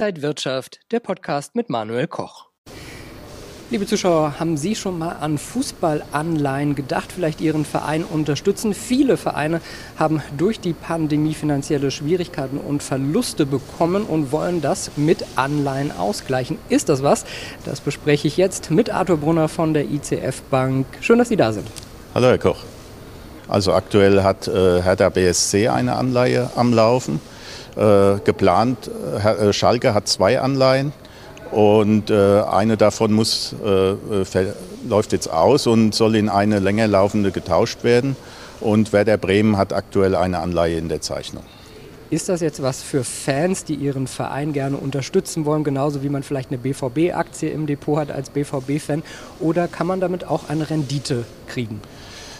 Inside Wirtschaft, der Podcast mit Manuel Koch. Liebe Zuschauer, haben Sie schon mal an Fußballanleihen gedacht, vielleicht Ihren Verein unterstützen? Viele Vereine haben durch die Pandemie finanzielle Schwierigkeiten und Verluste bekommen und wollen das mit Anleihen ausgleichen. Ist das was? Das bespreche ich jetzt mit Arthur Brunner von der ICF Bank. Schön, dass Sie da sind. Hallo, Herr Koch. Also aktuell hat äh, Hertha BSC eine Anleihe am Laufen. Äh, geplant, äh, Schalke hat zwei Anleihen und äh, eine davon muss, äh, läuft jetzt aus und soll in eine länger laufende getauscht werden. Und Werder Bremen hat aktuell eine Anleihe in der Zeichnung. Ist das jetzt was für Fans, die ihren Verein gerne unterstützen wollen, genauso wie man vielleicht eine BVB-Aktie im Depot hat als BVB-Fan? Oder kann man damit auch eine Rendite kriegen?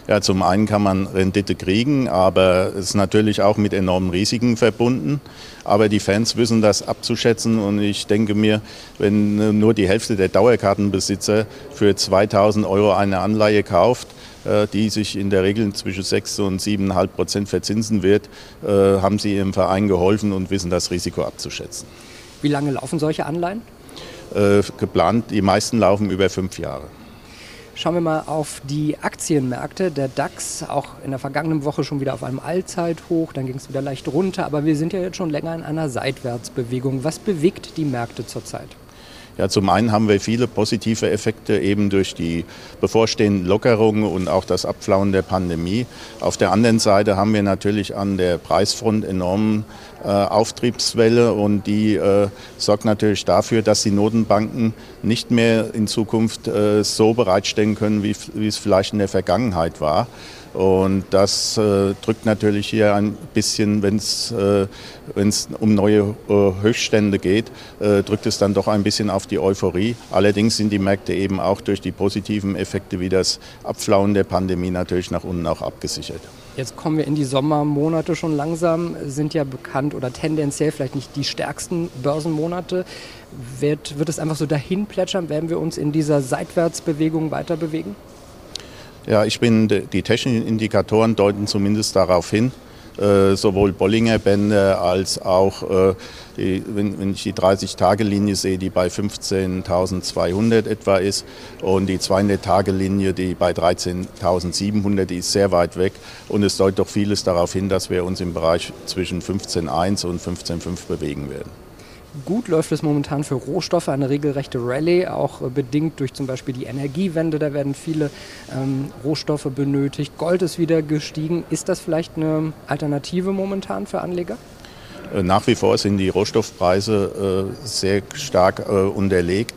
Ja, zum einen kann man Rendite kriegen, aber es ist natürlich auch mit enormen Risiken verbunden. Aber die Fans wissen das abzuschätzen und ich denke mir, wenn nur die Hälfte der Dauerkartenbesitzer für 2000 Euro eine Anleihe kauft, äh, die sich in der Regel zwischen 6 und 7,5 Prozent verzinsen wird, äh, haben sie ihrem Verein geholfen und wissen das Risiko abzuschätzen. Wie lange laufen solche Anleihen? Äh, geplant, die meisten laufen über fünf Jahre. Schauen wir mal auf die Aktienmärkte. Der DAX auch in der vergangenen Woche schon wieder auf einem Allzeithoch, dann ging es wieder leicht runter, aber wir sind ja jetzt schon länger in einer Seitwärtsbewegung. Was bewegt die Märkte zurzeit? Ja, zum einen haben wir viele positive Effekte eben durch die bevorstehenden Lockerungen und auch das Abflauen der Pandemie. Auf der anderen Seite haben wir natürlich an der Preisfront enormen äh, Auftriebswelle und die äh, sorgt natürlich dafür, dass die Notenbanken nicht mehr in Zukunft äh, so bereitstellen können, wie, wie es vielleicht in der Vergangenheit war. Und das äh, drückt natürlich hier ein bisschen, wenn es äh, um neue äh, Höchststände geht, äh, drückt es dann doch ein bisschen auf die Euphorie. Allerdings sind die Märkte eben auch durch die positiven Effekte wie das Abflauen der Pandemie natürlich nach unten auch abgesichert. Jetzt kommen wir in die Sommermonate schon langsam, sind ja bekannt oder tendenziell vielleicht nicht die stärksten Börsenmonate. Wird, wird es einfach so dahin plätschern? Werden wir uns in dieser Seitwärtsbewegung weiter bewegen? Ja, ich bin, die technischen Indikatoren deuten zumindest darauf hin, äh, sowohl Bollinger Bände als auch, äh, die, wenn, wenn, ich die 30-Tage-Linie sehe, die bei 15.200 etwa ist und die 200-Tage-Linie, die bei 13.700, die ist sehr weit weg und es deutet doch vieles darauf hin, dass wir uns im Bereich zwischen 15.1 und 15.5 bewegen werden. Gut läuft es momentan für Rohstoffe, eine regelrechte Rallye, auch bedingt durch zum Beispiel die Energiewende. Da werden viele ähm, Rohstoffe benötigt. Gold ist wieder gestiegen. Ist das vielleicht eine Alternative momentan für Anleger? Äh, nach wie vor sind die Rohstoffpreise äh, sehr stark äh, unterlegt.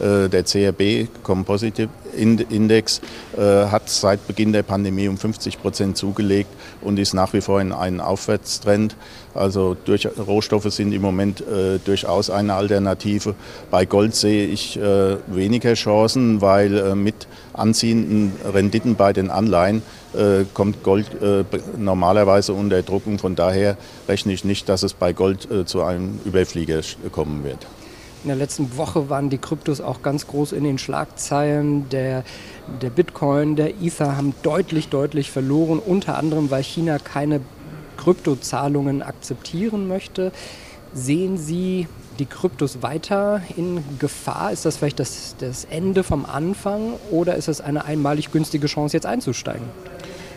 Äh, der CRB Composite Index äh, hat seit Beginn der Pandemie um 50 Prozent zugelegt und ist nach wie vor in einem Aufwärtstrend. Also durch, Rohstoffe sind im Moment äh, durchaus eine Alternative. Bei Gold sehe ich äh, weniger Chancen, weil äh, mit anziehenden Renditen bei den Anleihen äh, kommt Gold normalerweise unter Druck und von daher rechne ich nicht, dass es bei Gold zu einem Überflieger kommen wird. In der letzten Woche waren die Kryptos auch ganz groß in den Schlagzeilen. Der, der Bitcoin, der Ether haben deutlich, deutlich verloren, unter anderem, weil China keine Kryptozahlungen akzeptieren möchte. Sehen Sie die Kryptos weiter in Gefahr? Ist das vielleicht das, das Ende vom Anfang oder ist es eine einmalig günstige Chance, jetzt einzusteigen?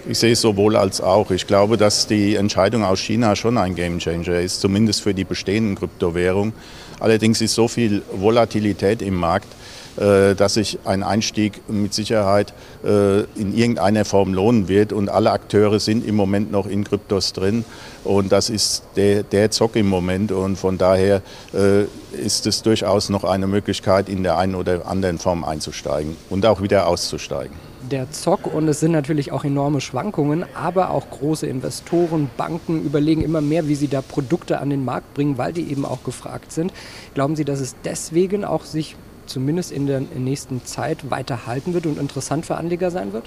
Ich sehe es sowohl als auch. Ich glaube, dass die Entscheidung aus China schon ein Gamechanger ist, zumindest für die bestehenden Kryptowährungen. Allerdings ist so viel Volatilität im Markt, äh, dass sich ein Einstieg mit Sicherheit äh, in irgendeiner Form lohnen wird. Und alle Akteure sind im Moment noch in Kryptos drin. Und das ist der, der Zock im Moment. Und von daher äh, ist es durchaus noch eine Möglichkeit, in der einen oder anderen Form einzusteigen und auch wieder auszusteigen der Zock und es sind natürlich auch enorme Schwankungen, aber auch große Investoren, Banken überlegen immer mehr, wie sie da Produkte an den Markt bringen, weil die eben auch gefragt sind. Glauben Sie, dass es deswegen auch sich zumindest in der nächsten Zeit weiter halten wird und interessant für Anleger sein wird?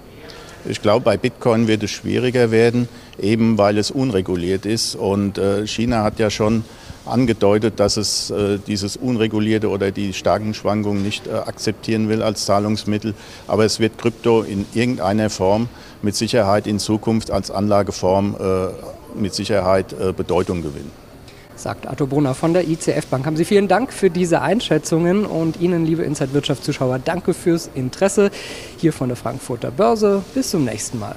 Ich glaube, bei Bitcoin wird es schwieriger werden, eben weil es unreguliert ist. Und äh, China hat ja schon angedeutet, dass es äh, dieses unregulierte oder die starken Schwankungen nicht äh, akzeptieren will als Zahlungsmittel. Aber es wird Krypto in irgendeiner Form mit Sicherheit in Zukunft als Anlageform äh, mit Sicherheit Bedeutung gewinnen. sagt Arthur Brunner von der ICF Bank. Haben Sie vielen Dank für diese Einschätzungen und Ihnen, liebe Inside Wirtschaft Zuschauer, danke fürs Interesse hier von der Frankfurter Börse. Bis zum nächsten Mal.